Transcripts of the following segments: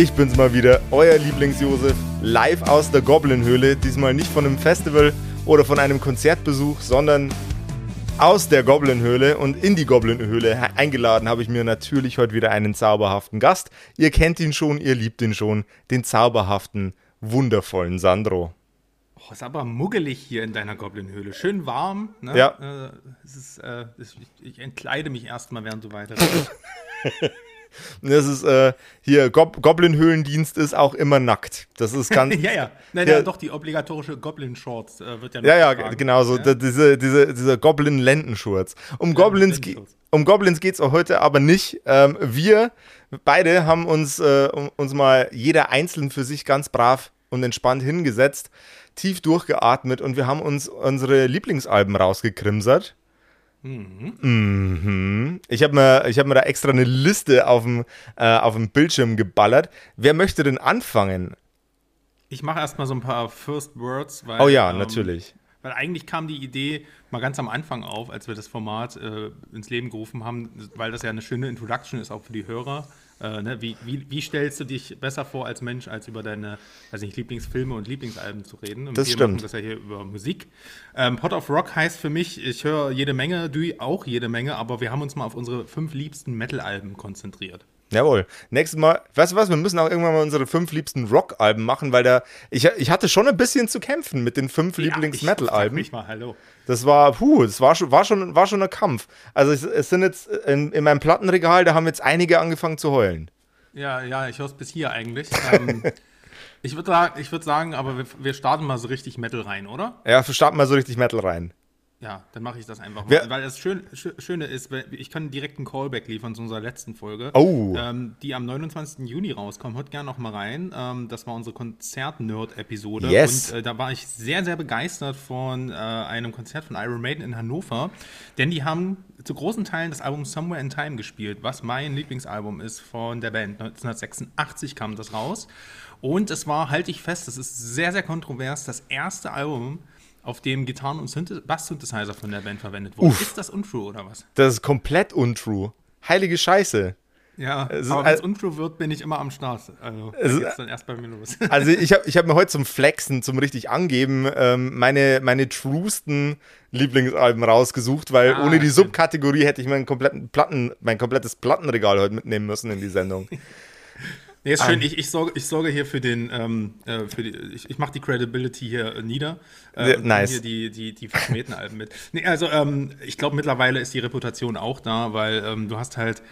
Ich bin's mal wieder, euer Lieblings-Josef, live aus der Goblin-Höhle. Diesmal nicht von einem Festival oder von einem Konzertbesuch, sondern aus der Goblin-Höhle. Und in die Goblin-Höhle eingeladen habe ich mir natürlich heute wieder einen zauberhaften Gast. Ihr kennt ihn schon, ihr liebt ihn schon, den zauberhaften wundervollen Sandro. Oh, ist aber muggelig hier in deiner Goblin-Höhle. Schön warm. Ne? Ja. Äh, ist, äh, ich, ich, entkleide mich erstmal, während du weiter Das ist äh, hier, Gob Goblin-Höhlendienst ist auch immer nackt. Das ist ganz. ja, ja. Nein, ja. doch, die obligatorische Goblin-Shorts äh, wird ja noch Ja, ja, getragen. genau so. Ja? Diese, diese, diese Goblin-Lendenschurz. Um, Goblins um Goblins geht es auch heute aber nicht. Ähm, wir beide haben uns, äh, uns mal jeder einzeln für sich ganz brav und entspannt hingesetzt, tief durchgeatmet und wir haben uns unsere Lieblingsalben rausgekrimsert. Mhm. Mhm. Ich habe mir, hab mir da extra eine Liste auf dem, äh, auf dem Bildschirm geballert. Wer möchte denn anfangen? Ich mache erstmal so ein paar First Words. Weil, oh ja, ähm, natürlich. Weil eigentlich kam die Idee mal ganz am Anfang auf, als wir das Format äh, ins Leben gerufen haben, weil das ja eine schöne Introduction ist, auch für die Hörer. Äh, ne? wie, wie, wie, stellst du dich besser vor als Mensch, als über deine weiß nicht, Lieblingsfilme und Lieblingsalben zu reden? Und das wir stimmt. Machen das ja hier über Musik. Ähm, Pot of Rock heißt für mich, ich höre jede Menge, du auch jede Menge, aber wir haben uns mal auf unsere fünf liebsten Metal-Alben konzentriert. Jawohl. Nächstes Mal, weißt du was, wir müssen auch irgendwann mal unsere fünf liebsten Rock-Alben machen, weil da, ich, ich hatte schon ein bisschen zu kämpfen mit den fünf ja, Lieblings-Metal-Alben. mich mal, hallo. Das war, puh, das war schon, war schon, war schon ein Kampf. Also es, es sind jetzt in, in, meinem Plattenregal, da haben jetzt einige angefangen zu heulen. Ja, ja, ich höre es bis hier eigentlich. ähm, ich würde würd sagen, aber wir, wir starten mal so richtig Metal rein, oder? Ja, wir starten mal so richtig Metal rein. Ja, dann mache ich das einfach mal. Wer, weil das Schön, Schöne ist, ich kann direkt einen Callback liefern zu unserer letzten Folge, oh. ähm, die am 29. Juni rauskommt. Hört gerne noch mal rein. Ähm, das war unsere Konzert-Nerd-Episode. Yes. Und äh, da war ich sehr, sehr begeistert von äh, einem Konzert von Iron Maiden in Hannover. Denn die haben zu großen Teilen das Album Somewhere in Time gespielt, was mein Lieblingsalbum ist von der Band. 1986 kam das raus. Und es war, halte ich fest, das ist sehr, sehr kontrovers, das erste Album, auf dem Gitarren- und Bass-Synthesizer von der Band verwendet wurden. Ist das untrue oder was? Das ist komplett untrue. Heilige Scheiße. Ja, es aber wenn es untrue wird, bin ich immer am Start. Also, es geht's dann erst bei mir los. Also, ich habe ich hab mir heute zum Flexen, zum richtig angeben, ähm, meine, meine truesten Lieblingsalben rausgesucht, weil ah, ohne die Subkategorie hätte ich meinen kompletten Platten, mein komplettes Plattenregal heute mitnehmen müssen in die Sendung. Nee, ist schön. Um, ich, ich, sorge, ich sorge hier für den, ähm, äh, für die, ich, ich mache die Credibility hier äh, nieder. Äh, nice. Hier die, die, die verschmähten Alben mit. Nee, also ähm, ich glaube, mittlerweile ist die Reputation auch da, weil ähm, du hast halt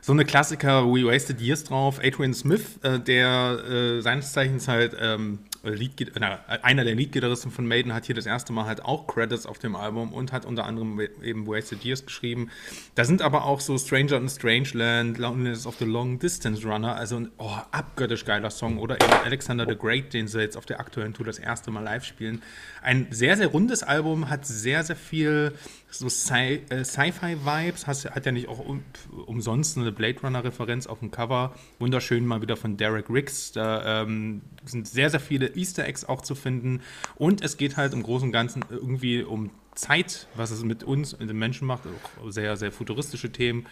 so eine Klassiker We Wasted Years drauf. Adrian Smith, äh, der äh, seines Zeichens halt ähm, Lead, äh, einer der Leadgitarristen von Maiden hat hier das erste Mal halt auch Credits auf dem Album und hat unter anderem eben Wasted Years geschrieben. Da sind aber auch so Stranger in Strangeland, Loneliness of the Long Distance Runner, also ein oh, abgöttisch geiler Song oder eben Alexander the Great, den sie jetzt auf der aktuellen Tour das erste Mal live spielen. Ein sehr, sehr rundes Album, hat sehr, sehr viel so äh, Sci-Fi-Vibes, Sci hat ja nicht auch um, umsonst eine Blade Runner-Referenz auf dem Cover. Wunderschön mal wieder von Derek Riggs. Da ähm, sind sehr, sehr viele Easter Eggs auch zu finden. Und es geht halt im Großen und Ganzen irgendwie um Zeit, was es mit uns, mit den Menschen macht. Auch sehr, sehr futuristische Themen.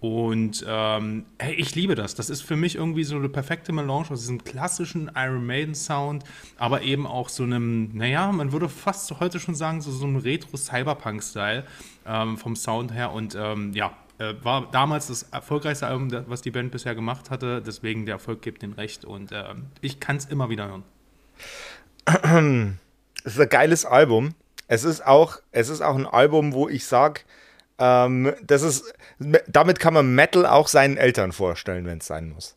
Und ähm, hey, ich liebe das. Das ist für mich irgendwie so eine perfekte Melange aus diesem klassischen Iron Maiden Sound, aber eben auch so einem, naja, man würde fast heute schon sagen, so, so einem Retro-Cyberpunk-Style ähm, vom Sound her. Und ähm, ja, äh, war damals das erfolgreichste Album, was die Band bisher gemacht hatte. Deswegen der Erfolg gibt den Recht und äh, ich kann es immer wieder hören. Es ist ein geiles Album. Es ist auch, es ist auch ein Album, wo ich sage, ähm, das ist, damit kann man Metal auch seinen Eltern vorstellen, wenn es sein muss.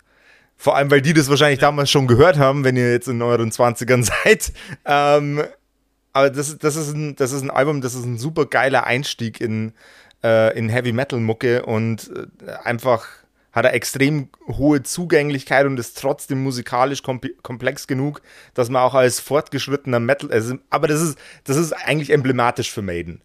Vor allem, weil die das wahrscheinlich ja. damals schon gehört haben, wenn ihr jetzt in euren 20ern seid. Ähm, aber das, das, ist ein, das ist ein Album, das ist ein super geiler Einstieg in, äh, in Heavy Metal Mucke und äh, einfach hat er extrem hohe Zugänglichkeit und ist trotzdem musikalisch komplex genug, dass man auch als fortgeschrittener Metal, also, aber das ist, das ist eigentlich emblematisch für Maiden.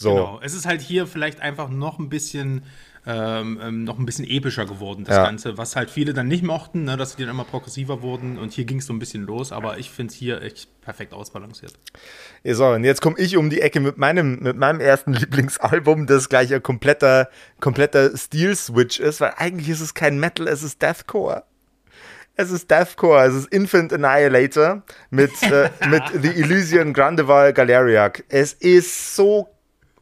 So. Genau, es ist halt hier vielleicht einfach noch ein bisschen ähm, ähm, noch ein bisschen epischer geworden, das ja. Ganze, was halt viele dann nicht mochten, ne, dass sie dann immer progressiver wurden und hier ging es so ein bisschen los, aber ich finde es hier echt perfekt ausbalanciert. So, und jetzt komme ich um die Ecke mit meinem, mit meinem ersten Lieblingsalbum, das gleich ein kompletter, kompletter Stil-Switch ist, weil eigentlich ist es kein Metal, es ist Deathcore. Es ist Deathcore, es ist Infant Annihilator mit, äh, mit The Elysian Grandeval Galeriac. Es ist so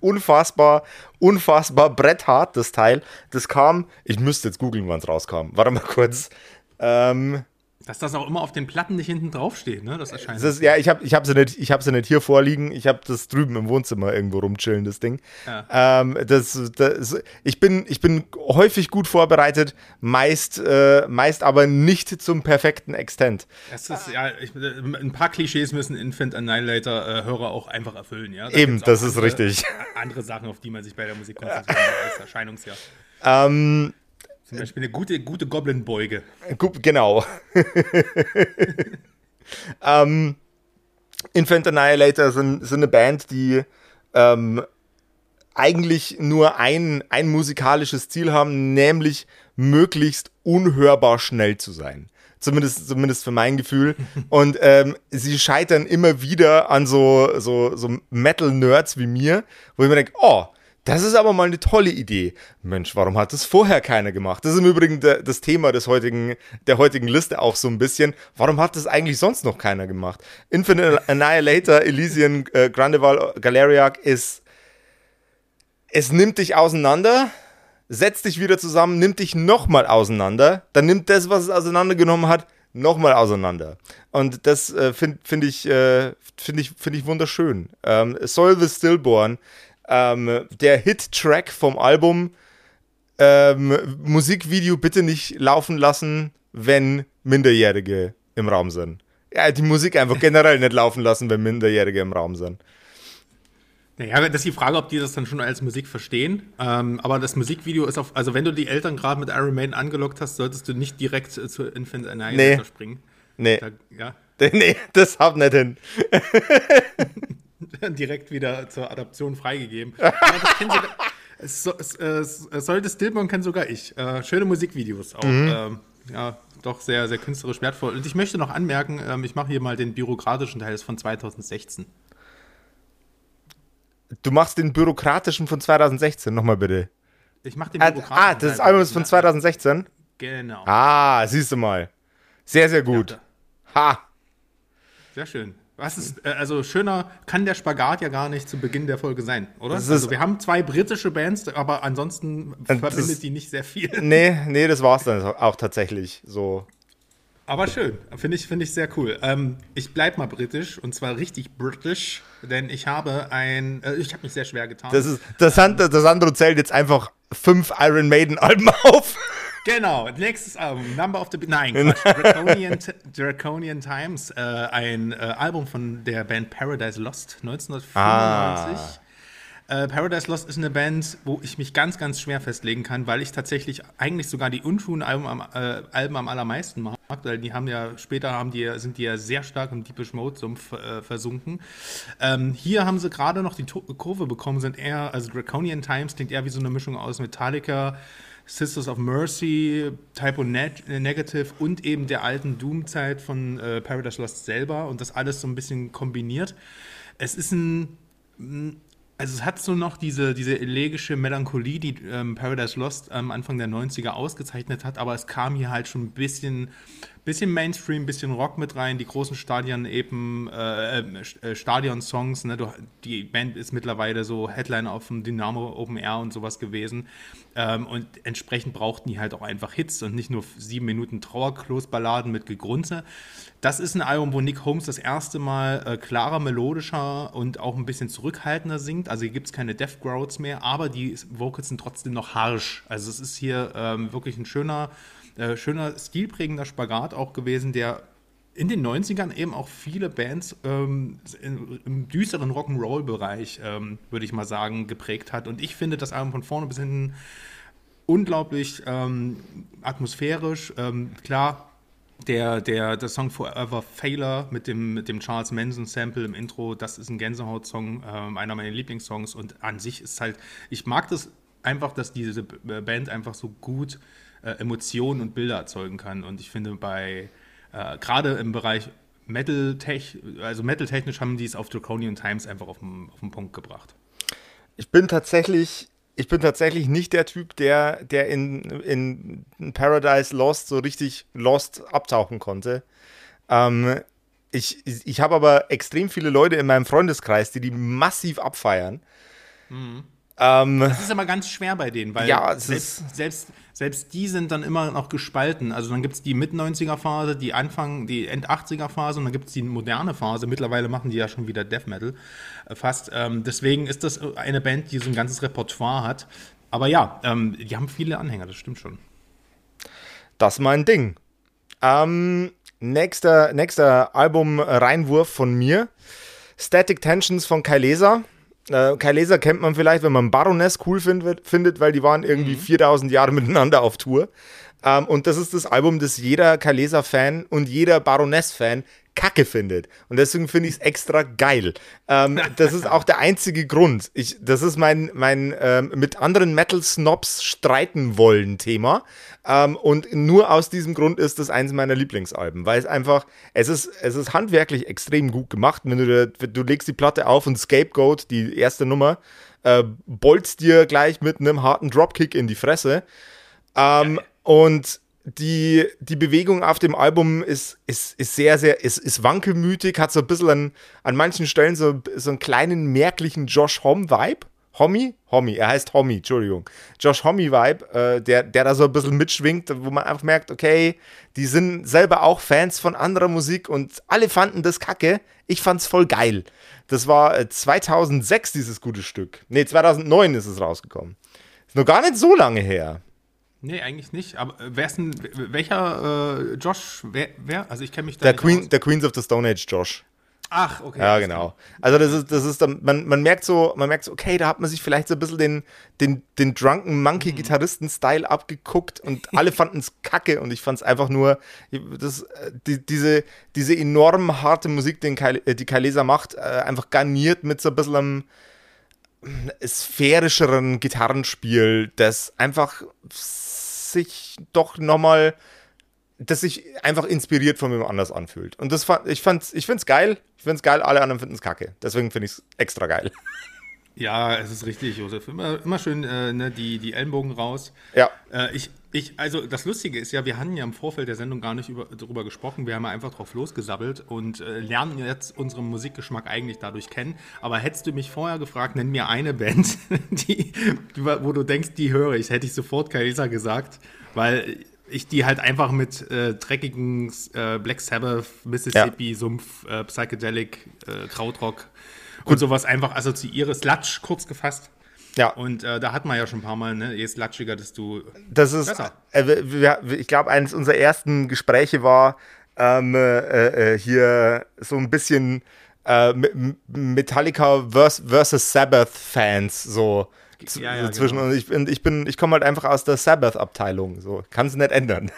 unfassbar, unfassbar bretthart, das Teil. Das kam, ich müsste jetzt googeln, wann es rauskam. Warte mal kurz. Ähm, dass das auch immer auf den Platten nicht hinten draufsteht, ne? Das erscheint. Das, ja, ich habe ich hab sie, nicht, hab sie nicht hier vorliegen. Ich habe das drüben im Wohnzimmer irgendwo rumchillen, das Ding. Ja. Ähm, das, das, ich, bin, ich bin häufig gut vorbereitet, meist, äh, meist aber nicht zum perfekten Extent. Das ist, ja, ich, ein paar Klischees müssen Infant Annihilator-Hörer äh, auch einfach erfüllen, ja? Da Eben, das ist andere, richtig. Andere Sachen, auf die man sich bei der Musik konzentrieren muss, als Erscheinungsjahr. Ähm. Zum Beispiel eine gute, gute Goblin-Beuge. Genau. ähm, Infant Annihilator sind, sind eine Band, die ähm, eigentlich nur ein, ein musikalisches Ziel haben, nämlich möglichst unhörbar schnell zu sein. Zumindest, zumindest für mein Gefühl. Und ähm, sie scheitern immer wieder an so, so, so Metal-Nerds wie mir, wo ich mir denke, oh, das ist aber mal eine tolle Idee. Mensch, warum hat das vorher keiner gemacht? Das ist im Übrigen de, das Thema des heutigen, der heutigen Liste auch so ein bisschen. Warum hat das eigentlich sonst noch keiner gemacht? Infinite Annihilator, Elysian, äh, Grandeval, Galeriac ist. Es nimmt dich auseinander, setzt dich wieder zusammen, nimmt dich nochmal auseinander, dann nimmt das, was es auseinandergenommen hat, nochmal auseinander. Und das äh, finde find ich, äh, find ich, find ich wunderschön. Ähm, the Stillborn ähm, der Hit-Track vom Album, ähm, Musikvideo bitte nicht laufen lassen, wenn Minderjährige im Raum sind. Ja, die Musik einfach generell nicht laufen lassen, wenn Minderjährige im Raum sind. Naja, das ist die Frage, ob die das dann schon als Musik verstehen. Ähm, aber das Musikvideo ist auf, also wenn du die Eltern gerade mit Iron Maiden angelockt hast, solltest du nicht direkt äh, zu Infant Annihilator nee. springen. Nee. Da, ja. Nee, das haut nicht hin. direkt wieder zur Adaption freigegeben. Aber das sogar, es, es, es, sollte Stillborn kennen sogar ich. Äh, schöne Musikvideos auch. Mhm. Ähm, ja, doch sehr, sehr künstlerisch wertvoll. Und ich möchte noch anmerken, ähm, ich mache hier mal den bürokratischen Teil, das ist von 2016. Du machst den bürokratischen von 2016, nochmal bitte. Ich mache den bürokratischen. Ah, das Album ist von 2016? Genau. Ah, siehst du mal. Sehr, sehr gut. Ja, ha. Sehr schön. Was ist, äh, also schöner kann der Spagat ja gar nicht zu Beginn der Folge sein, oder? also wir haben zwei britische Bands, aber ansonsten verbindet ist, die nicht sehr viel. Nee, nee, das war es dann auch tatsächlich so. Aber schön, finde ich, find ich sehr cool. Ähm, ich bleibe mal britisch und zwar richtig britisch, denn ich habe ein, äh, ich habe mich sehr schwer getan. Das ist, das, ähm, das andere zählt jetzt einfach fünf Iron Maiden Alben auf. Genau, nächstes Album, Number of the Beast. Nein, Draconian, Draconian Times, äh, ein äh, Album von der Band Paradise Lost 1995. Ah. Äh, Paradise Lost ist eine Band, wo ich mich ganz, ganz schwer festlegen kann, weil ich tatsächlich eigentlich sogar die untun Alben am, äh, Alben am allermeisten mag, weil die haben ja später haben die, sind die ja sehr stark im Deepish Mode Sumpf äh, versunken. Ähm, hier haben sie gerade noch die Kurve bekommen, sind eher, also Draconian Times klingt eher wie so eine Mischung aus Metallica, Sisters of Mercy, Typo Negative und eben der alten Doom-Zeit von äh, Paradise Lost selber und das alles so ein bisschen kombiniert. Es ist ein also es hat so noch diese, diese elegische Melancholie, die ähm, Paradise Lost am Anfang der 90er ausgezeichnet hat, aber es kam hier halt schon ein bisschen, bisschen Mainstream, bisschen Rock mit rein, die großen Stadion eben, äh, äh, Stadion-Songs, ne? die Band ist mittlerweile so Headliner auf dem Dynamo Open Air und sowas gewesen ähm, und entsprechend brauchten die halt auch einfach Hits und nicht nur sieben Minuten Trauerklos-Balladen mit Gegrunze. Das ist ein Album, wo Nick Holmes das erste Mal äh, klarer, melodischer und auch ein bisschen zurückhaltender singt. Also hier gibt es keine Death Growls mehr, aber die Vocals sind trotzdem noch harsh. Also es ist hier ähm, wirklich ein schöner, äh, schöner, stilprägender Spagat auch gewesen, der in den 90ern eben auch viele Bands ähm, im düsteren Rock'n'Roll-Bereich, ähm, würde ich mal sagen, geprägt hat. Und ich finde das Album von vorne bis hinten unglaublich ähm, atmosphärisch. Ähm, klar, der, der, der Song Forever Failure mit dem, mit dem Charles Manson Sample im Intro, das ist ein Gänsehaut-Song, äh, einer meiner Lieblingssongs und an sich ist halt, ich mag das einfach, dass diese Band einfach so gut äh, Emotionen und Bilder erzeugen kann und ich finde bei, äh, gerade im Bereich Metal, -tech, also Metal-technisch haben die es auf Draconian Times einfach auf den, auf den Punkt gebracht. Ich bin tatsächlich ich bin tatsächlich nicht der Typ, der, der in, in Paradise Lost so richtig Lost abtauchen konnte. Ähm, ich ich habe aber extrem viele Leute in meinem Freundeskreis, die die massiv abfeiern. Mhm. Ähm, das ist immer ganz schwer bei denen, weil ja, selbst, selbst, selbst die sind dann immer noch gespalten. Also dann gibt es die Mit-90er-Phase, die Anfang, die End-80er-Phase und dann gibt es die moderne Phase. Mittlerweile machen die ja schon wieder Death Metal äh, fast. Ähm, deswegen ist das eine Band, die so ein ganzes Repertoire hat. Aber ja, ähm, die haben viele Anhänger, das stimmt schon. Das ist mein Ding. Ähm, nächster, nächster Album-Reinwurf von mir. Static Tensions von Kai Leser. Äh, Kai Laser kennt man vielleicht, wenn man Baroness cool find, findet, weil die waren irgendwie mhm. 4000 Jahre miteinander auf Tour. Ähm, und das ist das Album, das jeder Kai Laser-Fan und jeder Baroness-Fan kacke findet. Und deswegen finde ich es extra geil. Ähm, das ist auch der einzige Grund. Ich, das ist mein, mein ähm, mit anderen Metal-Snobs streiten wollen Thema. Ähm, und nur aus diesem Grund ist das eins meiner Lieblingsalben, weil es einfach, es ist, es ist handwerklich extrem gut gemacht. Wenn du, du legst die Platte auf und Scapegoat, die erste Nummer, äh, bolzt dir gleich mit einem harten Dropkick in die Fresse. Ähm, und die, die Bewegung auf dem Album ist, ist, ist sehr, sehr, ist, ist wankelmütig, hat so ein bisschen an, an manchen Stellen so, so einen kleinen merklichen Josh Homme-Vibe. Homie? Homie, er heißt Homie, Entschuldigung. Josh Homie-Vibe, äh, der, der da so ein bisschen mitschwingt, wo man einfach merkt, okay, die sind selber auch Fans von anderer Musik und alle fanden das kacke. Ich fand's voll geil. Das war 2006 äh, dieses gute Stück. Nee, 2009 ist es rausgekommen. Ist noch gar nicht so lange her. Nee, eigentlich nicht. Aber äh, wer ist denn, welcher äh, Josh, wer, wer? Also ich kenne mich da der Queen, aus. Der Queens of the Stone Age Josh. Ach, okay. Ja, genau. Also das ist, das ist dann, man, man merkt so, man merkt so, okay, da hat man sich vielleicht so ein bisschen den, den, den Drunken Monkey Gitarristen-Style abgeguckt und alle fanden es kacke und ich fand es einfach nur, das, die, diese, diese enorm harte Musik, den Kai, die Kailesa macht, äh, einfach garniert mit so ein bisschen einem sphärischeren Gitarrenspiel, das einfach sich doch nochmal, das sich einfach inspiriert von jemand anders anfühlt. Und das fand, ich fand's, ich find's geil. Ich find's geil, alle anderen finden es kacke. Deswegen finde ich es extra geil. Ja, es ist richtig, Josef. Immer, immer schön äh, ne, die, die Ellenbogen raus. Ja. Äh, ich, ich, also das Lustige ist ja, wir hatten ja im Vorfeld der Sendung gar nicht über, darüber gesprochen. Wir haben ja einfach drauf losgesabbelt und äh, lernen jetzt unseren Musikgeschmack eigentlich dadurch kennen. Aber hättest du mich vorher gefragt, nenn mir eine Band, die, wo du denkst, die höre ich, hätte ich sofort Kaisa gesagt, weil ich die halt einfach mit äh, dreckigen äh, Black Sabbath, Mississippi, ja. Sumpf, äh, Psychedelic, äh, Krautrock Gut. und sowas einfach assoziiere. Sludge, kurz gefasst. Ja. Und äh, da hat man ja schon ein paar Mal, ne? Je slatschiger, desto das ist, besser. Äh, ich glaube, eines unserer ersten Gespräche war ähm, äh, äh hier so ein bisschen äh, Metallica versus Sabbath-Fans, so. Ja, ja, zwischen genau. und ich, ich bin, ich komme halt einfach aus der Sabbath-Abteilung, so kann es nicht ändern.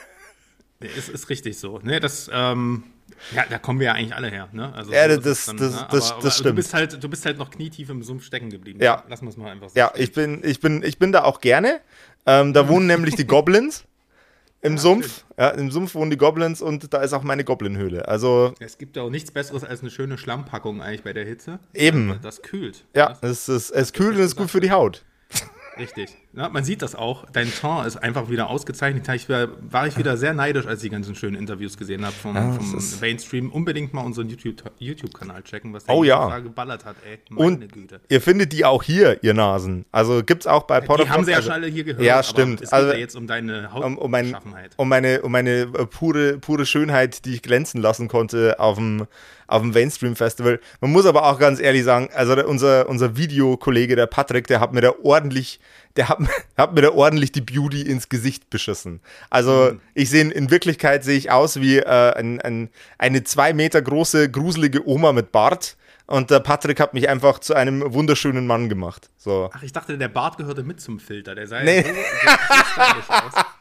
Ist, ist richtig so. Ne, das, ähm, ja, da kommen wir ja eigentlich alle her. Ne? Also, ja, das, dann, das, ne? das, aber, das stimmt. Du bist, halt, du bist halt noch knietief im Sumpf stecken geblieben. Ja. Lassen wir es mal einfach so. Ja, ich bin, ich, bin, ich bin da auch gerne. Ähm, da wohnen nämlich die Goblins. Im ja, Sumpf, ja, im Sumpf wohnen die Goblins und da ist auch meine Goblin-Höhle. Also es gibt auch nichts Besseres als eine schöne Schlampackung eigentlich bei der Hitze. Eben. Das kühlt. Ja, es, ist, es kühlt und ist gut für die Haut. Richtig. Ja, man sieht das auch. Dein Ton ist einfach wieder ausgezeichnet. Ich war, war ich wieder sehr neidisch, als ich die ganzen schönen Interviews gesehen habe vom, ja, vom Mainstream. Unbedingt mal unseren YouTube-Kanal YouTube checken, was der oh, ja. geballert hat. Ey, Und Güte. ihr findet die auch hier, ihr Nasen. Also gibt es auch bei Porter Die haben sie ja schon alle hier gehört. Ja, stimmt. es geht also, ja jetzt um deine Haut um, um, mein, um meine, um meine äh, pure, pure Schönheit, die ich glänzen lassen konnte auf dem auf dem Mainstream Festival. Man muss aber auch ganz ehrlich sagen, also unser, unser Videokollege, der Patrick, der hat mir da ordentlich, der hat hab mir da ordentlich die Beauty ins Gesicht beschissen. Also mhm. ich sehe, in Wirklichkeit sehe ich aus wie äh, ein, ein, eine zwei Meter große, gruselige Oma mit Bart. Und der Patrick hat mich einfach zu einem wunderschönen Mann gemacht. So. Ach, ich dachte, der Bart gehörte mit zum Filter. Der sah nee. so, so aus.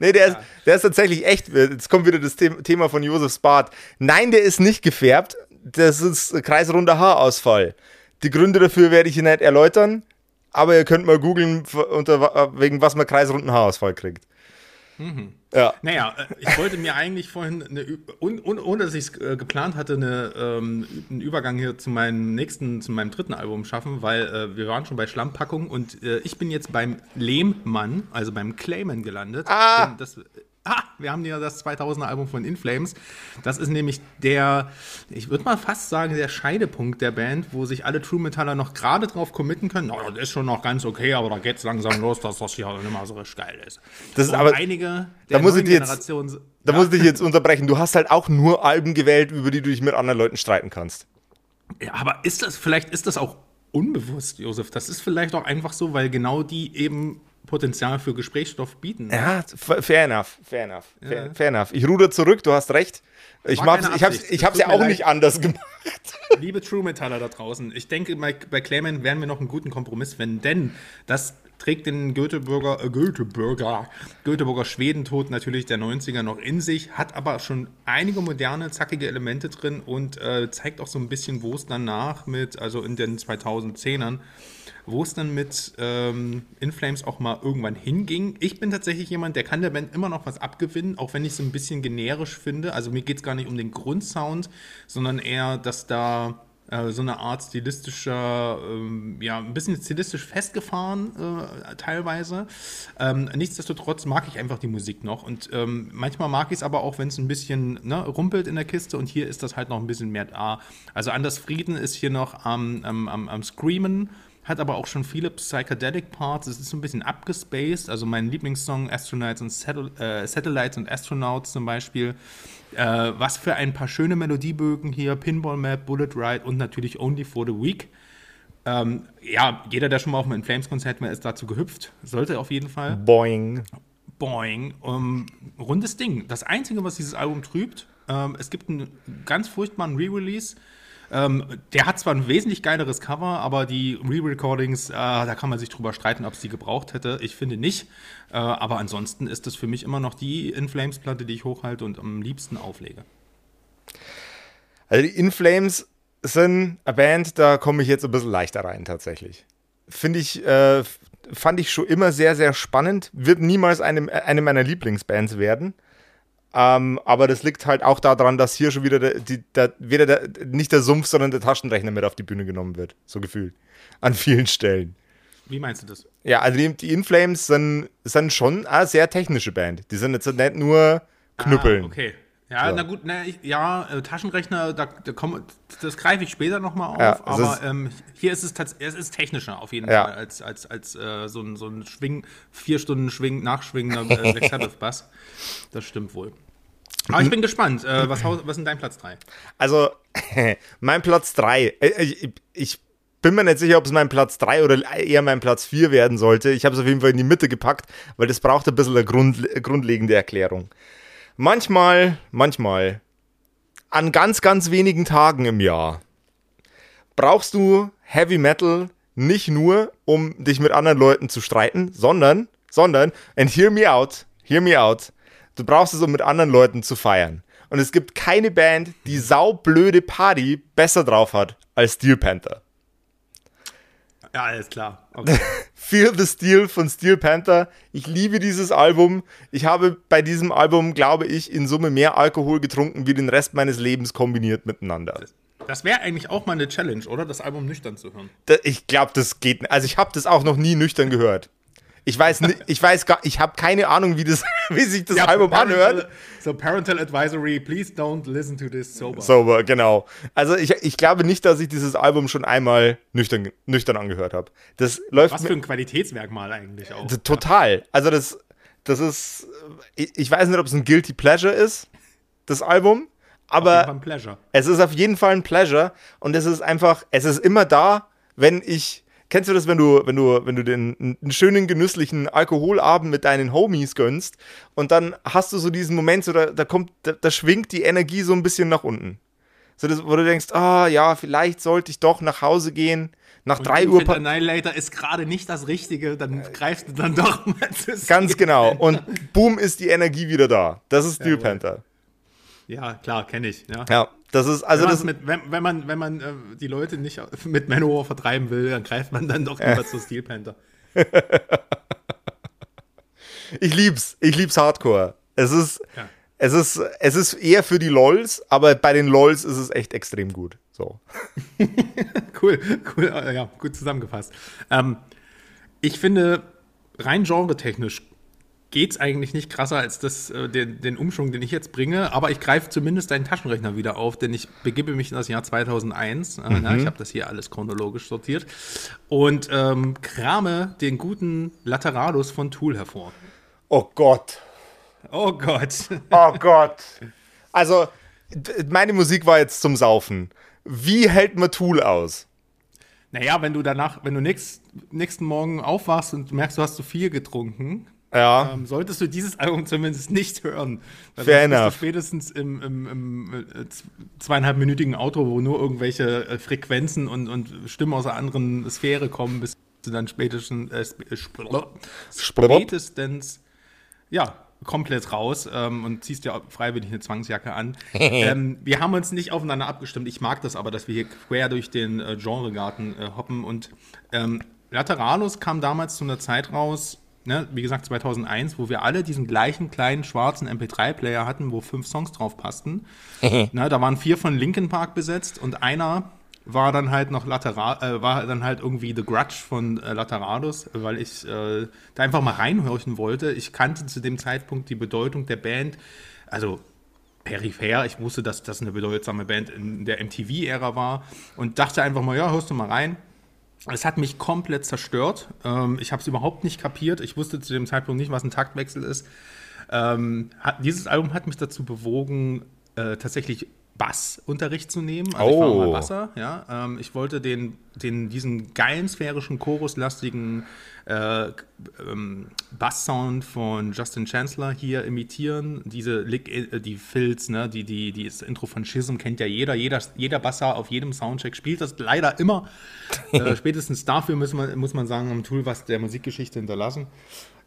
Nee, der, ja. ist, der ist tatsächlich echt. Jetzt kommt wieder das Thema von Josefs Bart. Nein, der ist nicht gefärbt. Das ist kreisrunder Haarausfall. Die Gründe dafür werde ich hier nicht erläutern, aber ihr könnt mal googeln, wegen was man kreisrunden Haarausfall kriegt. Mhm. Ja. Naja, äh, ich wollte mir eigentlich vorhin, eine, un, un, ohne dass ich es äh, geplant hatte, eine, ähm, einen Übergang hier zu meinem nächsten, zu meinem dritten Album schaffen, weil äh, wir waren schon bei Schlammpackung und äh, ich bin jetzt beim Lehmmann, also beim Clayman gelandet. Ah. Das, Ah, wir haben ja das 2000er Album von Inflames. Das ist nämlich der, ich würde mal fast sagen, der Scheidepunkt der Band, wo sich alle True Metaller noch gerade drauf committen können. Oh, das ist schon noch ganz okay, aber da geht es langsam los, dass das hier nicht mehr so richtig geil ist. Das ist aber einige der da muss ich jetzt, Da ja. muss ich jetzt unterbrechen. Du hast halt auch nur Alben gewählt, über die du dich mit anderen Leuten streiten kannst. Ja, aber ist das, vielleicht ist das auch unbewusst, Josef. Das ist vielleicht auch einfach so, weil genau die eben Potenzial für Gesprächsstoff bieten. Ja, fair enough, fair enough, ja. fair, fair, enough. Ich ruder zurück, du hast recht. Ich, mach's, ich hab's, ich hab's ja auch leid. nicht anders gemacht. Liebe True Metaller da draußen, ich denke, bei, bei Clayman werden wir noch einen guten Kompromiss finden, denn das trägt den Göteborger, äh, Göteborger, Göteborger Schwedentod natürlich der 90er noch in sich, hat aber schon einige moderne, zackige Elemente drin und äh, zeigt auch so ein bisschen, wo es danach mit, also in den 2010ern, wo es dann mit ähm, Inflames auch mal irgendwann hinging. Ich bin tatsächlich jemand, der kann der Band immer noch was abgewinnen, auch wenn ich es ein bisschen generisch finde. Also mir geht es gar nicht um den Grundsound, sondern eher, dass da äh, so eine Art stilistischer, ähm, ja, ein bisschen stilistisch festgefahren äh, teilweise. Ähm, nichtsdestotrotz mag ich einfach die Musik noch und ähm, manchmal mag ich es aber auch, wenn es ein bisschen ne, rumpelt in der Kiste und hier ist das halt noch ein bisschen mehr da. Also Anders Frieden ist hier noch am, am, am, am Screamen hat aber auch schon viele Psychedelic Parts. Es ist so ein bisschen abgespaced. Also mein Lieblingssong Astronauts und Satel äh, Satellites und Astronauts zum Beispiel. Äh, was für ein paar schöne Melodiebögen hier. Pinball Map, Bullet Ride und natürlich Only for the Week. Ähm, ja, jeder, der schon mal auf einem In Flames Konzert war, ist dazu gehüpft. Sollte auf jeden Fall. Boing. Boing. Um, rundes Ding. Das Einzige, was dieses Album trübt, ähm, es gibt einen ganz furchtbaren Re-Release ähm, der hat zwar ein wesentlich geileres Cover, aber die Re-Recordings, äh, da kann man sich drüber streiten, ob es die gebraucht hätte. Ich finde nicht. Äh, aber ansonsten ist das für mich immer noch die In Flames-Platte, die ich hochhalte und am liebsten auflege. Also die In Flames sind eine Band, da komme ich jetzt ein bisschen leichter rein tatsächlich. Finde ich, äh, fand ich schon immer sehr, sehr spannend. Wird niemals eine, eine meiner Lieblingsbands werden. Ähm, aber das liegt halt auch daran, dass hier schon wieder der, die, der, wieder der, nicht der Sumpf, sondern der Taschenrechner mit auf die Bühne genommen wird. So gefühlt. An vielen Stellen. Wie meinst du das? Ja, also die, die Inflames sind, sind schon eine sehr technische Band. Die sind jetzt nicht nur Knüppeln. Ah, okay. Ja, so. na gut, na, ich, ja, äh, Taschenrechner, da, da komm, das greife ich später nochmal auf, ja, aber ähm, hier ist es es ist technischer auf jeden ja. Fall als, als, als äh, so, ein, so ein Schwing, vier Stunden Schwing, nachschwingender äh, Black Sabbath Bass. Das stimmt wohl. Aber ich bin gespannt. Äh, was, was ist dein Platz 3? Also, mein Platz 3. Äh, ich, ich, bin mir nicht sicher, ob es mein Platz 3 oder eher mein Platz 4 werden sollte. Ich habe es auf jeden Fall in die Mitte gepackt, weil das braucht ein bisschen eine Grund, grundlegende Erklärung. Manchmal, manchmal, an ganz, ganz wenigen Tagen im Jahr brauchst du Heavy Metal nicht nur, um dich mit anderen Leuten zu streiten, sondern, sondern, and hear me out, hear me out, du brauchst es, um mit anderen Leuten zu feiern. Und es gibt keine Band, die saublöde Party besser drauf hat als Steel Panther. Ja, alles klar. Okay. Feel the Steel von Steel Panther. Ich liebe dieses Album. Ich habe bei diesem Album, glaube ich, in Summe mehr Alkohol getrunken wie den Rest meines Lebens kombiniert miteinander. Das, wäre eigentlich auch mal eine Challenge, oder? Das Album nüchtern zu hören. Da, ich glaube, das geht. Also ich habe das auch noch nie nüchtern gehört. Ich weiß nicht, ich weiß gar, ich habe keine Ahnung, wie das, wie sich das ja, Album parental, anhört. So Parental Advisory, please don't listen to this sober. Sober, genau. Also ich, ich glaube nicht, dass ich dieses Album schon einmal nüchtern, nüchtern angehört habe. Das läuft. Was für ein Qualitätsmerkmal eigentlich auch. Total. Also das, das ist, ich, ich weiß nicht, ob es ein Guilty Pleasure ist, das Album, aber es ist auf jeden Fall ein Pleasure und es ist einfach, es ist immer da, wenn ich kennst du das, wenn du, wenn du, wenn du den einen schönen, genüsslichen Alkoholabend mit deinen Homies gönnst und dann hast du so diesen Moment, so da, da kommt, da, da schwingt die Energie so ein bisschen nach unten. So, das, wo du denkst, ah ja, vielleicht sollte ich doch nach Hause gehen. Nach 3 Uhr. Der Annihilator ist gerade nicht das Richtige, dann greifst du dann doch mal Ganz genau. Und boom ist die Energie wieder da. Das ist Steel Jawohl. Panther. Ja, klar, kenne ich. Ja. ja, das ist also wenn das. Mit, wenn, wenn, man, wenn man äh, die Leute nicht mit Manowar vertreiben will, dann greift man dann doch lieber zu Steel Panther. ich lieb's, ich lieb's Hardcore. Es ist, ja. es ist, es ist eher für die LOLs, aber bei den LOLs ist es echt extrem gut. So. cool, cool, äh, ja, gut zusammengefasst. Ähm, ich finde rein genre-technisch geht es eigentlich nicht krasser als das, äh, den, den Umschwung, den ich jetzt bringe. Aber ich greife zumindest deinen Taschenrechner wieder auf, denn ich begebe mich in das Jahr 2001. Äh, mhm. na, ich habe das hier alles chronologisch sortiert. Und ähm, krame den guten Lateralus von Tool hervor. Oh Gott. Oh Gott. Oh Gott. Also, meine Musik war jetzt zum Saufen. Wie hält man Tool aus? Naja, wenn du danach, wenn du nächst, nächsten Morgen aufwachst und merkst, du hast zu viel getrunken, ja. Ähm, solltest du dieses Album zumindest nicht hören. Weil Fair enough. spätestens im, im, im äh, zweieinhalbminütigen Auto, wo nur irgendwelche äh, Frequenzen und, und Stimmen aus einer anderen Sphäre kommen, bis du dann spätestens, äh, spätestens ja, komplett raus ähm, und ziehst dir freiwillig eine Zwangsjacke an. ähm, wir haben uns nicht aufeinander abgestimmt. Ich mag das aber, dass wir hier quer durch den äh, Genregarten äh, hoppen. Und ähm, Lateralus kam damals zu einer Zeit raus, ne, wie gesagt 2001, wo wir alle diesen gleichen kleinen schwarzen MP3-Player hatten, wo fünf Songs drauf passten. ne, da waren vier von Linkin Park besetzt und einer war dann halt noch Lateral, äh, war dann halt irgendwie The Grudge von äh, Laterados, weil ich äh, da einfach mal reinhorchen wollte. Ich kannte zu dem Zeitpunkt die Bedeutung der Band, also peripher. Ich wusste, dass das eine bedeutsame Band in der MTV-Ära war und dachte einfach mal, ja, hörst du mal rein. Es hat mich komplett zerstört. Ähm, ich habe es überhaupt nicht kapiert. Ich wusste zu dem Zeitpunkt nicht, was ein Taktwechsel ist. Ähm, hat, dieses Album hat mich dazu bewogen, äh, tatsächlich Bassunterricht zu nehmen. Also ich war mal Basser, ja. Ähm, ich wollte den, den, diesen geilen sphärischen, choruslastigen äh, ähm, Basssound von Justin Chancellor hier imitieren. Diese Lick, äh, die Filz, ne, die, die, die das Intro von Schism kennt ja jeder. Jeder, jeder Basser auf jedem Soundcheck spielt das leider immer. äh, spätestens dafür muss man, muss man sagen, am Tool was der Musikgeschichte hinterlassen.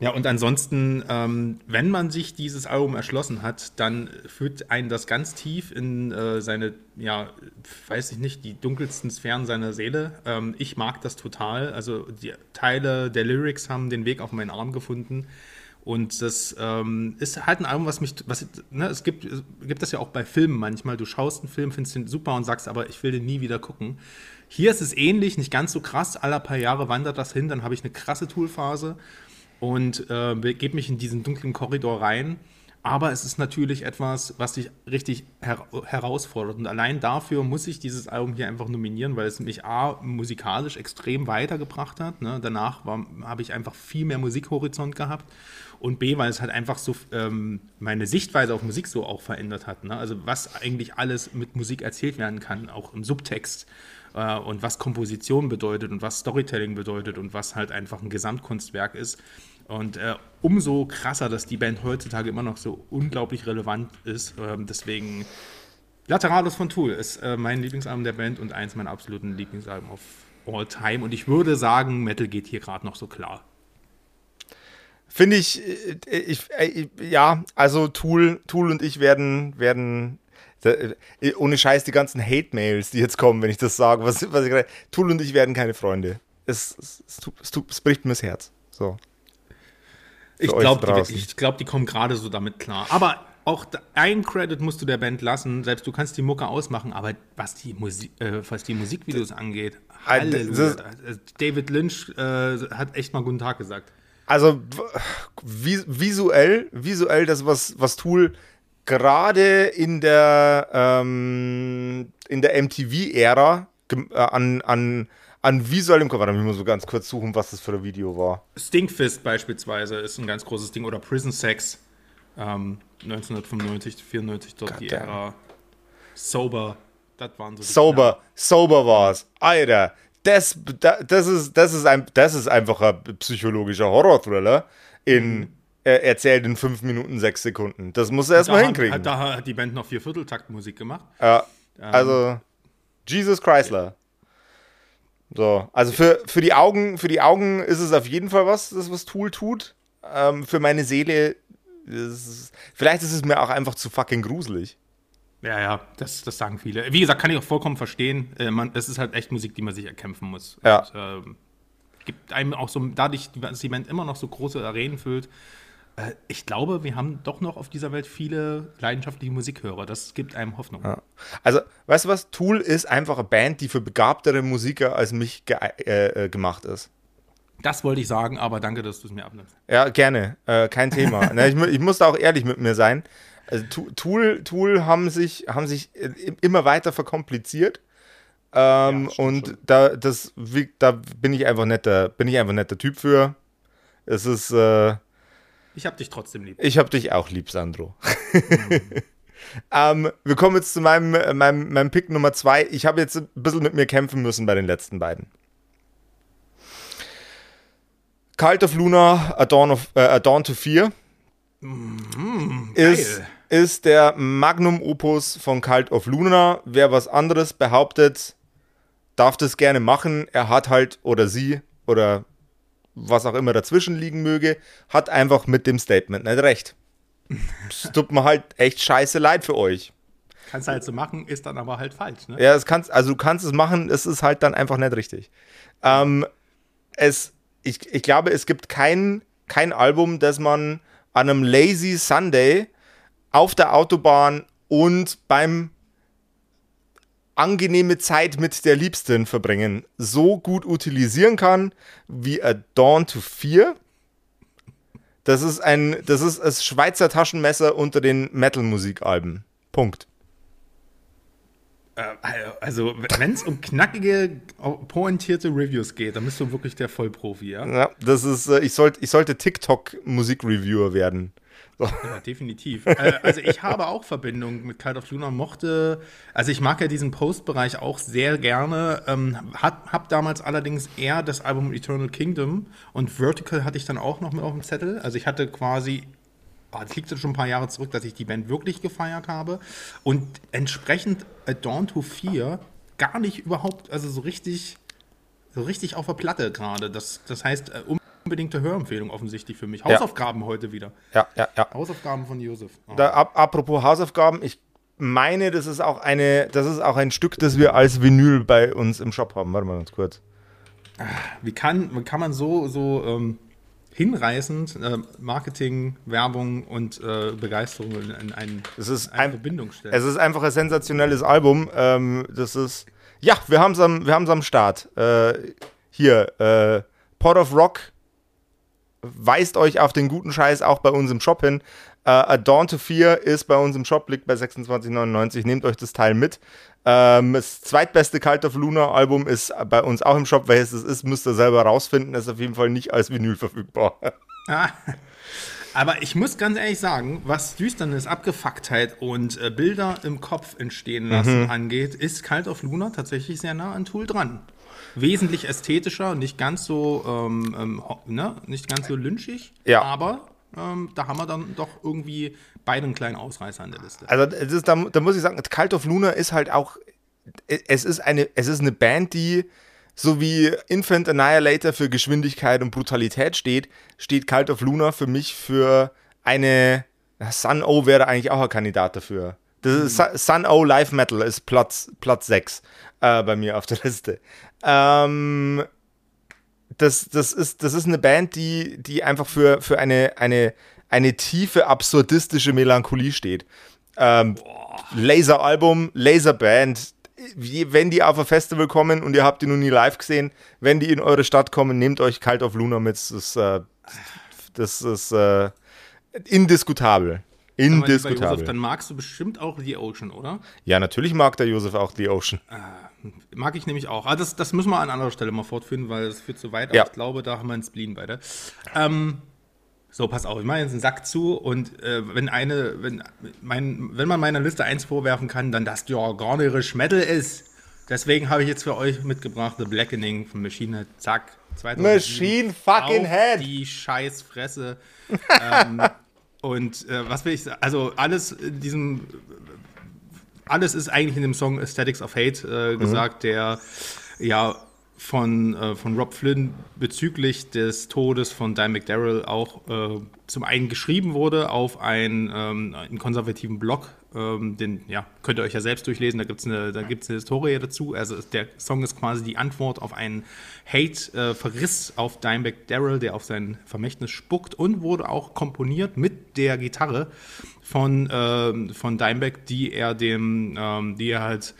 Ja, und ansonsten, ähm, wenn man sich dieses Album erschlossen hat, dann führt einen das ganz tief in äh, seine, ja, weiß ich nicht, die dunkelsten Sphären seiner Seele. Ähm, ich mag das total. Also die Teile der Lyrics haben den Weg auf meinen Arm gefunden. Und das ähm, ist halt ein Album, was mich, was, ne, es gibt, gibt das ja auch bei Filmen manchmal. Du schaust einen Film, findest den super und sagst, aber ich will den nie wieder gucken. Hier ist es ähnlich, nicht ganz so krass. Alle paar Jahre wandert das hin, dann habe ich eine krasse Toolphase und äh, begebe mich in diesen dunklen Korridor rein. Aber es ist natürlich etwas, was dich richtig her herausfordert. Und allein dafür muss ich dieses Album hier einfach nominieren, weil es mich A, musikalisch extrem weitergebracht hat. Ne? Danach habe ich einfach viel mehr Musikhorizont gehabt. Und B, weil es halt einfach so ähm, meine Sichtweise auf Musik so auch verändert hat. Ne? Also was eigentlich alles mit Musik erzählt werden kann, auch im Subtext. Äh, und was Komposition bedeutet und was Storytelling bedeutet und was halt einfach ein Gesamtkunstwerk ist. Und äh, umso krasser, dass die Band heutzutage immer noch so unglaublich relevant ist. Ähm, deswegen Lateralus von Tool ist äh, mein Lieblingsalbum der Band und eins meiner absoluten Lieblingsalben of all time. Und ich würde sagen, Metal geht hier gerade noch so klar. Finde ich, äh, ich, ich, äh, ja, also Tool, Tool und ich werden, werden äh, ohne Scheiß die ganzen Hate-Mails, die jetzt kommen, wenn ich das sage, was, was ich Tool und ich werden keine Freunde. Es, es, es, es bricht mir das Herz. So. Ich glaube, die, glaub, die kommen gerade so damit klar. Aber auch ein Credit musst du der Band lassen. Selbst du kannst die Mucke ausmachen, aber was die, Musik, äh, was die Musikvideos angeht, Halleluja. David Lynch äh, hat echt mal guten Tag gesagt. Also visuell, visuell das, was, was Tool gerade in der, ähm, in der MTV-Ära äh, an, an an visuellem Cover. Warte, ich muss so ganz kurz suchen, was das für ein Video war. Stinkfist beispielsweise ist ein ganz großes Ding oder Prison Sex. Ähm, 1995, 94 dort God die damn. Ära. Sober, das waren so Sober, Sober war es. Alter, das, das, ist, das, ist ein, das ist einfach ein psychologischer Horror-Thriller in mhm. äh, erzählt in 5 Minuten, 6 Sekunden. Das muss er erstmal hinkriegen. Hat, da hat die Band noch Viervierteltaktmusik gemacht. Ja, ähm. also Jesus Chrysler. So, also für, für, die Augen, für die Augen ist es auf jeden Fall was, das was Tool tut. Ähm, für meine Seele, ist, vielleicht ist es mir auch einfach zu fucking gruselig. Ja, ja, das, das sagen viele. Wie gesagt, kann ich auch vollkommen verstehen. Äh, man, es ist halt echt Musik, die man sich erkämpfen muss. Ja. Und, ähm, gibt einem auch so, dadurch, dass die Band immer noch so große Arenen füllt, ich glaube, wir haben doch noch auf dieser Welt viele leidenschaftliche Musikhörer. Das gibt einem Hoffnung. Ja. Also, weißt du was? Tool ist einfach eine Band, die für begabtere Musiker als mich ge äh, äh, gemacht ist. Das wollte ich sagen, aber danke, dass du es mir abnimmst. Ja, gerne. Äh, kein Thema. ich, ich muss da auch ehrlich mit mir sein. Also Tool, Tool haben sich, haben sich äh, immer weiter verkompliziert. Ähm, ja, und schon. da, das, da bin ich einfach netter, bin ich einfach netter Typ für. Es ist. Äh, ich hab dich trotzdem lieb. Ich hab dich auch lieb, Sandro. Mhm. ähm, wir kommen jetzt zu meinem, meinem, meinem Pick Nummer zwei. Ich habe jetzt ein bisschen mit mir kämpfen müssen bei den letzten beiden. Cult of Luna, A Dawn, of, äh, A Dawn to Fear. Mm, ist, ist der Magnum Opus von Cult of Luna. Wer was anderes behauptet, darf das gerne machen. Er hat halt oder sie oder was auch immer dazwischen liegen möge, hat einfach mit dem Statement nicht recht. Es tut mir halt echt scheiße leid für euch. Kannst halt so machen, ist dann aber halt falsch, ne? Ja, es kannst, also du kannst es machen, es ist halt dann einfach nicht richtig. Ähm, es, ich, ich glaube, es gibt kein, kein Album, das man an einem Lazy Sunday auf der Autobahn und beim angenehme Zeit mit der Liebsten verbringen so gut utilisieren kann wie A Dawn to Fear. Das ist ein, das ist das Schweizer Taschenmesser unter den Metal-Musikalben. Punkt. Äh, also, wenn es um knackige, pointierte Reviews geht, dann bist du wirklich der Vollprofi, ja? Ja, das ist, äh, ich, sollt, ich sollte TikTok-Musikreviewer werden. Ja, definitiv. äh, also ich habe auch Verbindungen mit Cult of Luna, mochte, also ich mag ja diesen Post-Bereich auch sehr gerne, ähm, hab, hab damals allerdings eher das Album Eternal Kingdom und Vertical hatte ich dann auch noch mit auf dem Zettel. Also ich hatte quasi oh, das liegt schon ein paar Jahre zurück, dass ich die Band wirklich gefeiert habe. Und entsprechend A Dawn to Fear gar nicht überhaupt, also so richtig, so richtig auf der Platte gerade. Das, das heißt, äh, um unbedingte Hörempfehlung offensichtlich für mich. Hausaufgaben ja. heute wieder. Ja, ja, ja. Hausaufgaben von Josef. Oh. Da, ab, apropos Hausaufgaben, ich meine, das ist auch eine, das ist auch ein Stück, das wir als Vinyl bei uns im Shop haben. Warte mal ganz kurz. Ah, wie kann, wie kann man so, so ähm, hinreißend äh, Marketing, Werbung und äh, Begeisterung in, in ein, es ist eine ein, Verbindung stellen? Es ist einfach ein sensationelles Album. Ähm, das ist, ja, wir haben es am, am Start. Äh, hier, äh, Pot of Rock weist euch auf den guten Scheiß auch bei uns im Shop hin. Uh, A Dawn to Fear ist bei uns im Shop, liegt bei 26,99. Nehmt euch das Teil mit. Ähm, das zweitbeste Cult of Luna Album ist bei uns auch im Shop. Welches es ist, müsst ihr selber rausfinden. Ist auf jeden Fall nicht als Vinyl verfügbar. Ah, aber ich muss ganz ehrlich sagen, was Düsternis, Abgefucktheit und äh, Bilder im Kopf entstehen lassen mhm. angeht, ist Cult of Luna tatsächlich sehr nah an Tool dran wesentlich ästhetischer, nicht ganz so, ähm, ähm, ne? nicht ganz so lynchig, ja. aber ähm, da haben wir dann doch irgendwie beide einen kleinen Ausreißer an der Liste. Also ist, da, da, muss ich sagen, Cult of Luna ist halt auch, es ist eine, es ist eine Band, die so wie Infant Annihilator für Geschwindigkeit und Brutalität steht, steht Cult of Luna für mich für eine, Sun O wäre eigentlich auch ein Kandidat dafür. Das ist. Sun O Live Metal ist Platz, Platz 6 äh, bei mir auf der Liste. Ähm, das, das, ist, das ist eine Band, die, die einfach für, für eine, eine, eine tiefe, absurdistische Melancholie steht. Ähm, Laser-Album, Laser-Band. Wenn die auf ein Festival kommen und ihr habt die noch nie live gesehen, wenn die in eure Stadt kommen, nehmt euch Kalt of Luna mit. Das ist, äh, das ist äh, indiskutabel. Indiskutabel. Josef, dann magst du bestimmt auch The Ocean, oder? Ja, natürlich mag der Josef auch The Ocean. Ah, mag ich nämlich auch. Aber das, das müssen wir an anderer Stelle mal fortführen, weil das führt zu weit. Ja. ich glaube, da haben wir einen Spleen beide. Ähm, so, pass auf, ich mache jetzt einen Sack zu und äh, wenn eine, wenn, mein, wenn man meiner Liste eins vorwerfen kann, dann dass die organisch Metal ist, Deswegen habe ich jetzt für euch mitgebracht The Blackening von Machine Head. Zack. Machine fucking Head. Die Scheißfresse. ähm, und äh, was will ich sagen? Also alles in diesem alles ist eigentlich in dem Song Aesthetics of Hate äh, gesagt, mhm. der ja von, äh, von Rob Flynn bezüglich des Todes von Dimebag McDarrell auch äh, zum einen geschrieben wurde auf ein, ähm, einen konservativen Blog. Ähm, den ja, könnt ihr euch ja selbst durchlesen, da gibt es eine, eine Historie dazu. Also der Song ist quasi die Antwort auf einen Hate-Verriss äh, auf Dimebag McDarrell, der auf sein Vermächtnis spuckt und wurde auch komponiert mit der Gitarre von, äh, von Dimebag, die er dem, ähm, die er halt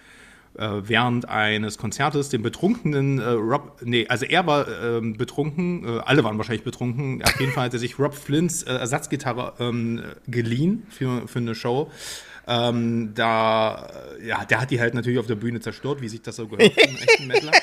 äh, während eines Konzertes den betrunkenen äh, Rob, nee, also er war ähm, betrunken, äh, alle waren wahrscheinlich betrunken. Auf jeden Fall hat er sich Rob Flints äh, Ersatzgitarre ähm, geliehen für, für eine Show. Ähm, da, ja, der hat die halt natürlich auf der Bühne zerstört, wie sich das so gehört einen echten Mettler.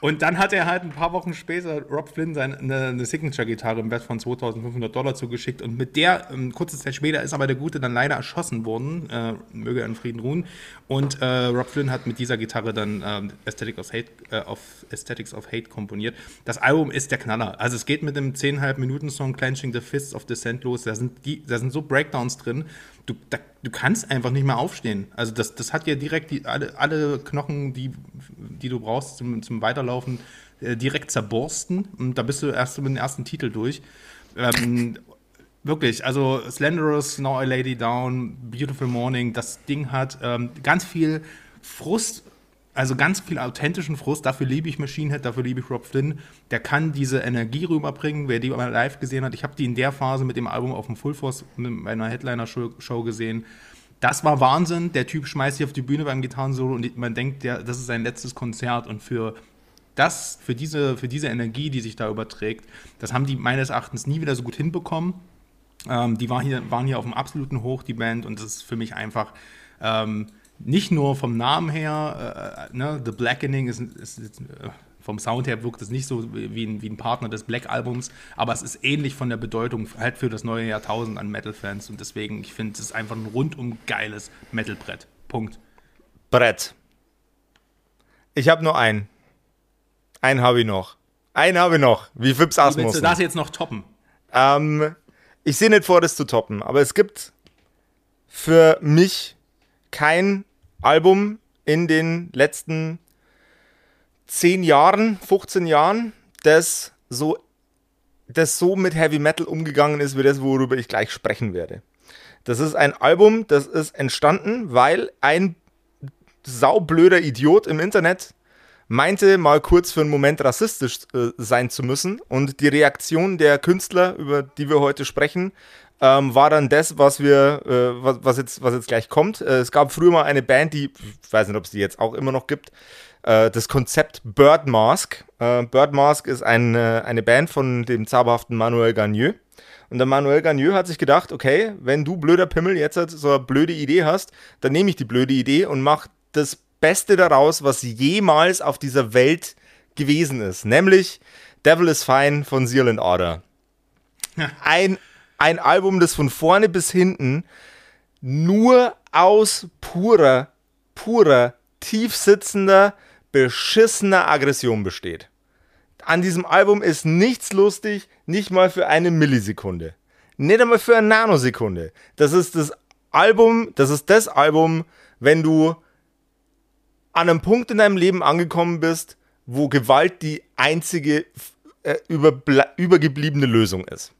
Und dann hat er halt ein paar Wochen später Rob Flynn seine, eine, eine Signature-Gitarre im Wert von 2500 Dollar zugeschickt. Und mit der, ähm, kurze Zeit später, ist aber der Gute dann leider erschossen worden. Äh, möge er in Frieden ruhen. Und äh, Rob Flynn hat mit dieser Gitarre dann äh, Aesthetic of Hate, äh, of Aesthetics of Hate komponiert. Das Album ist der Knaller. Also es geht mit dem 10,5 Minuten Song Clenching the Fists of Descent los. Da sind, die, da sind so Breakdowns drin du, da, du kannst einfach nicht mehr aufstehen. Also das, das hat ja direkt die, alle, alle Knochen, die, die du brauchst zum, zum Weiterlaufen, äh, direkt zerborsten. Und da bist du erst mit dem ersten Titel durch. Ähm, wirklich, also Slenderous, Now I Lady Down, Beautiful Morning, das Ding hat ähm, ganz viel Frust also ganz viel authentischen Frust. Dafür liebe ich Machine Head, dafür liebe ich Rob Flynn. Der kann diese Energie rüberbringen. Wer die mal live gesehen hat, ich habe die in der Phase mit dem Album auf dem Full Force bei einer Headliner-Show gesehen. Das war Wahnsinn. Der Typ schmeißt sich auf die Bühne beim Gitarrensolo und man denkt, ja, das ist sein letztes Konzert. Und für das, für diese, für diese Energie, die sich da überträgt, das haben die meines Erachtens nie wieder so gut hinbekommen. Ähm, die war hier, waren hier auf dem absoluten Hoch, die Band, und das ist für mich einfach. Ähm, nicht nur vom Namen her, äh, ne, The Blackening ist, ist, ist äh, vom Sound her wirkt es nicht so wie ein, wie ein Partner des Black Albums, aber es ist ähnlich von der Bedeutung halt für das neue Jahrtausend an Metal-Fans und deswegen, ich finde, es ist einfach ein rundum geiles Metal-Brett. Punkt. Brett. Ich habe nur einen. Einen habe ich noch. Einen habe ich noch. Wie Fips Asmus. Willst du das jetzt noch toppen? Ähm, ich sehe nicht vor, das zu toppen, aber es gibt für mich kein Album in den letzten 10 Jahren, 15 Jahren, das so, das so mit Heavy Metal umgegangen ist, wie das, worüber ich gleich sprechen werde. Das ist ein Album, das ist entstanden, weil ein saublöder Idiot im Internet meinte, mal kurz für einen Moment rassistisch äh, sein zu müssen. Und die Reaktion der Künstler, über die wir heute sprechen, ähm, war dann das, was wir, äh, was, was, jetzt, was jetzt gleich kommt. Äh, es gab früher mal eine Band, die, ich weiß nicht, ob es die jetzt auch immer noch gibt, äh, das Konzept Bird Mask. Äh, Bird Mask ist ein, eine Band von dem zauberhaften Manuel Gagneux. Und der Manuel Gagneux hat sich gedacht, okay, wenn du blöder Pimmel jetzt halt so eine blöde Idee hast, dann nehme ich die blöde Idee und mache das Beste daraus, was jemals auf dieser Welt gewesen ist. Nämlich Devil is Fine von Seal and Order. Ein ein Album, das von vorne bis hinten nur aus purer, purer, tiefsitzender, beschissener Aggression besteht. An diesem Album ist nichts lustig, nicht mal für eine Millisekunde. Nicht einmal für eine Nanosekunde. Das ist das Album, das ist das Album, wenn du an einem Punkt in deinem Leben angekommen bist, wo Gewalt die einzige äh, übergebliebene Lösung ist.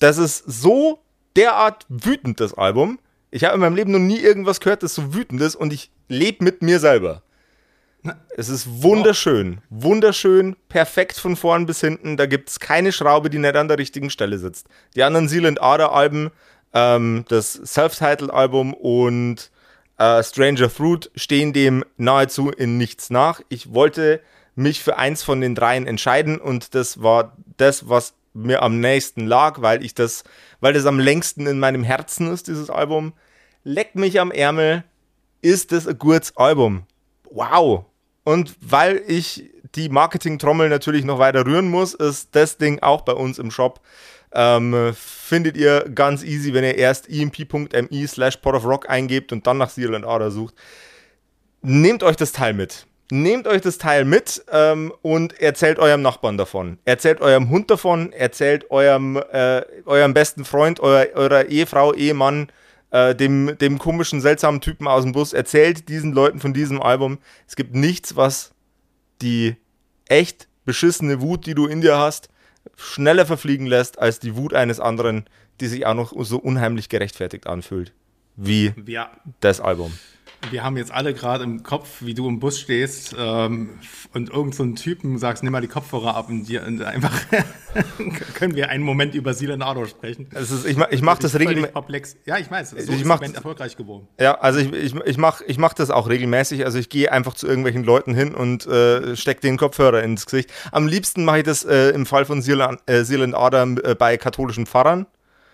Das ist so derart wütend, das Album. Ich habe in meinem Leben noch nie irgendwas gehört, das so wütend ist und ich lebe mit mir selber. Es ist wunderschön, wunderschön, perfekt von vorn bis hinten. Da gibt es keine Schraube, die nicht an der richtigen Stelle sitzt. Die anderen Seal and Ader Alben, ähm, das Self-Titled-Album und äh, Stranger Fruit stehen dem nahezu in nichts nach. Ich wollte mich für eins von den dreien entscheiden und das war das, was mir am nächsten lag, weil ich das, weil das am längsten in meinem Herzen ist, dieses Album. Leck mich am Ärmel, ist das ein gutes Album. Wow. Und weil ich die Marketing-Trommel natürlich noch weiter rühren muss, ist das Ding auch bei uns im Shop. Ähm, findet ihr ganz easy, wenn ihr erst emp.mi slash pot of rock eingebt und dann nach Seal and Order sucht. nehmt euch das Teil mit. Nehmt euch das Teil mit ähm, und erzählt eurem Nachbarn davon. Erzählt eurem Hund davon, erzählt eurem, äh, eurem besten Freund, euer, eurer Ehefrau, Ehemann, äh, dem, dem komischen, seltsamen Typen aus dem Bus. Erzählt diesen Leuten von diesem Album. Es gibt nichts, was die echt beschissene Wut, die du in dir hast, schneller verfliegen lässt als die Wut eines anderen, die sich auch noch so unheimlich gerechtfertigt anfühlt. Wie ja. das Album. Wir haben jetzt alle gerade im Kopf, wie du im Bus stehst ähm, und irgend so einen Typen sagst, nimm mal die Kopfhörer ab und, dir, und einfach können wir einen Moment über Silenado sprechen. Es ist, ich ich mache das regelmäßig. Ja, ich weiß, so ich ist mach, erfolgreich geworden. Ja, also ich, ich, ich mache ich mach das auch regelmäßig. Also ich gehe einfach zu irgendwelchen Leuten hin und äh, stecke den Kopfhörer ins Gesicht. Am liebsten mache ich das äh, im Fall von Silen, äh, Silen Adam äh, bei katholischen Pfarrern.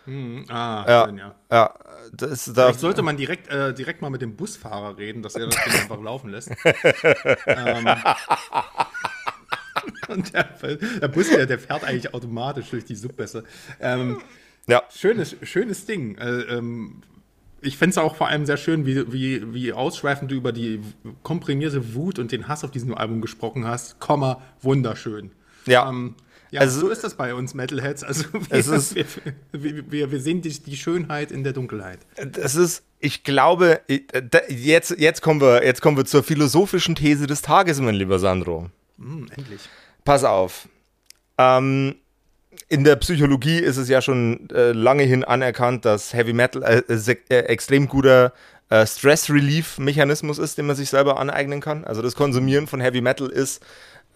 Hm, ah, ja, schön, ja. ja das, da Vielleicht sollte man direkt, äh, direkt mal mit dem Busfahrer reden, dass er das Ding einfach laufen lässt. ähm, und der, der Bus, der, der, fährt eigentlich automatisch durch die Subbässe. Ähm, ja. Schönes, schönes Ding. Äh, ähm, ich finde es auch vor allem sehr schön, wie, wie, wie ausschweifend du über die komprimierte Wut und den Hass auf diesem Album gesprochen hast. Komma, wunderschön. Ja. Ähm, ja, also, so ist das bei uns Metalheads. Also wir, ist, wir, wir, wir, sehen die, die, Schönheit in der Dunkelheit. Das ist, ich glaube, jetzt, jetzt, kommen wir, jetzt kommen wir zur philosophischen These des Tages, mein lieber Sandro. Mm, endlich. Pass auf. Ähm, in der Psychologie ist es ja schon äh, lange hin anerkannt, dass Heavy Metal äh, äh, extrem guter äh, Stress-Relief-Mechanismus ist, den man sich selber aneignen kann. Also das Konsumieren von Heavy Metal ist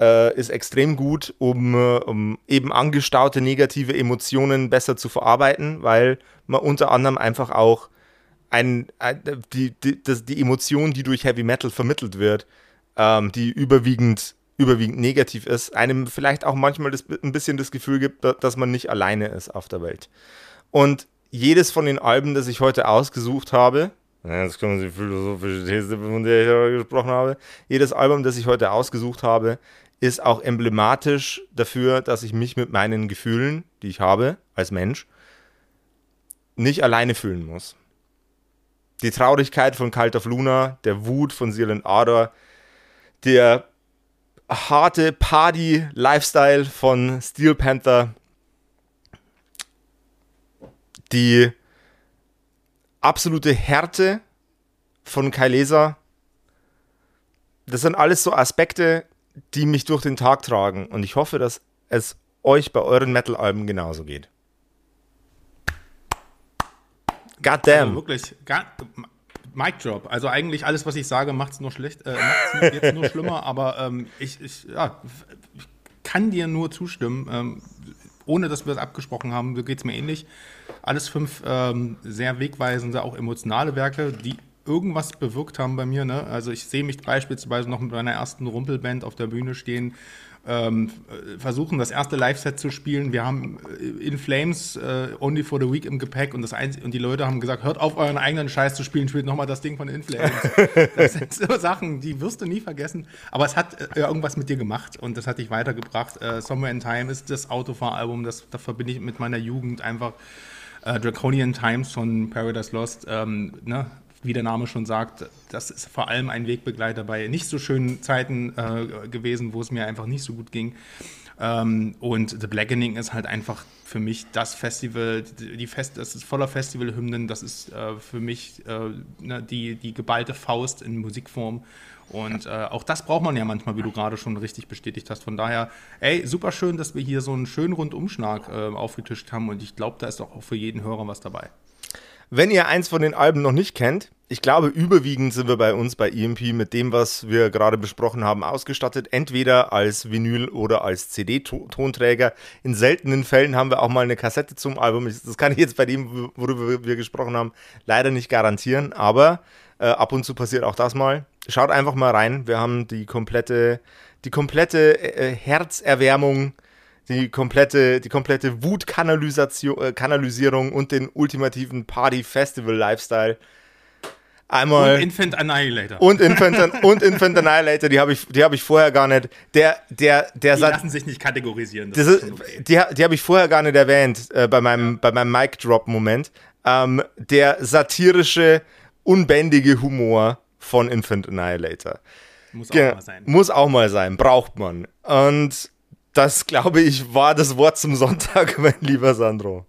äh, ist extrem gut, um, äh, um eben angestaute negative Emotionen besser zu verarbeiten, weil man unter anderem einfach auch ein, ein die, die, das, die Emotion, die durch Heavy Metal vermittelt wird, ähm, die überwiegend überwiegend negativ ist, einem vielleicht auch manchmal das, ein bisschen das Gefühl gibt, dass man nicht alleine ist auf der Welt. Und jedes von den Alben, das ich heute ausgesucht habe, das kommen die philosophische These, von der ich gesprochen habe, jedes Album, das ich heute ausgesucht habe, ist auch emblematisch dafür, dass ich mich mit meinen Gefühlen, die ich habe als Mensch, nicht alleine fühlen muss. Die Traurigkeit von Cult of Luna, der Wut von Silent Ardor, der harte Party-Lifestyle von Steel Panther, die absolute Härte von Kailesa, das sind alles so Aspekte, die mich durch den Tag tragen. Und ich hoffe, dass es euch bei euren Metal-Alben genauso geht. God damn. Also wirklich, God, Mic Drop. Also eigentlich alles, was ich sage, macht es nur schlecht, äh, macht es jetzt nur schlimmer, aber ähm, ich, ich, ja, ich kann dir nur zustimmen. Ähm, ohne dass wir es abgesprochen haben, so geht es mir ähnlich. Alles fünf ähm, sehr wegweisende, auch emotionale Werke, die irgendwas bewirkt haben bei mir. Ne? Also ich sehe mich beispielsweise noch mit meiner ersten Rumpelband auf der Bühne stehen, ähm, versuchen das erste Live-Set zu spielen. Wir haben äh, In Flames äh, Only for the Week im Gepäck und, das und die Leute haben gesagt, hört auf euren eigenen Scheiß zu spielen, spielt nochmal das Ding von In Flames. das sind so Sachen, die wirst du nie vergessen. Aber es hat äh, irgendwas mit dir gemacht und das hat dich weitergebracht. Äh, Somewhere in Time ist das Autofahralbum, das, das verbinde ich mit meiner Jugend einfach. Äh, Draconian Times von Paradise Lost, ähm, ne? Wie der Name schon sagt, das ist vor allem ein Wegbegleiter bei nicht so schönen Zeiten äh, gewesen, wo es mir einfach nicht so gut ging. Ähm, und The Blackening ist halt einfach für mich das Festival, die Fest, das ist voller Festivalhymnen, das ist äh, für mich äh, ne, die, die geballte Faust in Musikform. Und äh, auch das braucht man ja manchmal, wie du gerade schon richtig bestätigt hast. Von daher, ey, super schön, dass wir hier so einen schönen Rundumschlag äh, aufgetischt haben. Und ich glaube, da ist auch für jeden Hörer was dabei. Wenn ihr eins von den Alben noch nicht kennt, ich glaube, überwiegend sind wir bei uns bei EMP mit dem, was wir gerade besprochen haben, ausgestattet. Entweder als Vinyl oder als CD-Tonträger. In seltenen Fällen haben wir auch mal eine Kassette zum Album. Das kann ich jetzt bei dem, worüber wir gesprochen haben, leider nicht garantieren. Aber äh, ab und zu passiert auch das mal. Schaut einfach mal rein. Wir haben die komplette, die komplette äh, Herzerwärmung die komplette, die komplette Wutkanalisierung äh, und den ultimativen Party-Festival-Lifestyle. Einmal und Infant Annihilator. Und Infant, und Infant Annihilator, die habe ich, hab ich vorher gar nicht. Der, der, der die lassen sich nicht kategorisieren. Das ist, okay. Die, die habe ich vorher gar nicht erwähnt äh, bei meinem, ja. bei meinem Mic-Drop-Moment. Ähm, der satirische, unbändige Humor von Infant Annihilator. Muss auch Ge- mal sein. Muss auch mal sein, braucht man. Und das, glaube ich, war das Wort zum Sonntag, mein lieber Sandro.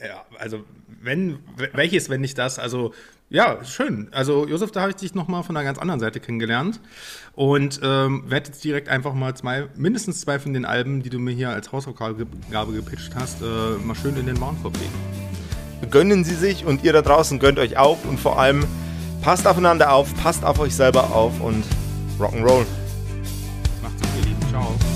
Ja, also wenn, welches, wenn nicht das? Also ja, schön. Also Josef, da habe ich dich nochmal von einer ganz anderen Seite kennengelernt und ähm, werde jetzt direkt einfach mal zwei, mindestens zwei von den Alben, die du mir hier als Hausaufgabe gepitcht hast, äh, mal schön in den Warenkorb legen. Gönnen Sie sich und ihr da draußen gönnt euch auch und vor allem passt aufeinander auf, passt auf euch selber auf und Rock'n'Roll. Macht's gut, ihr Lieben. Ciao.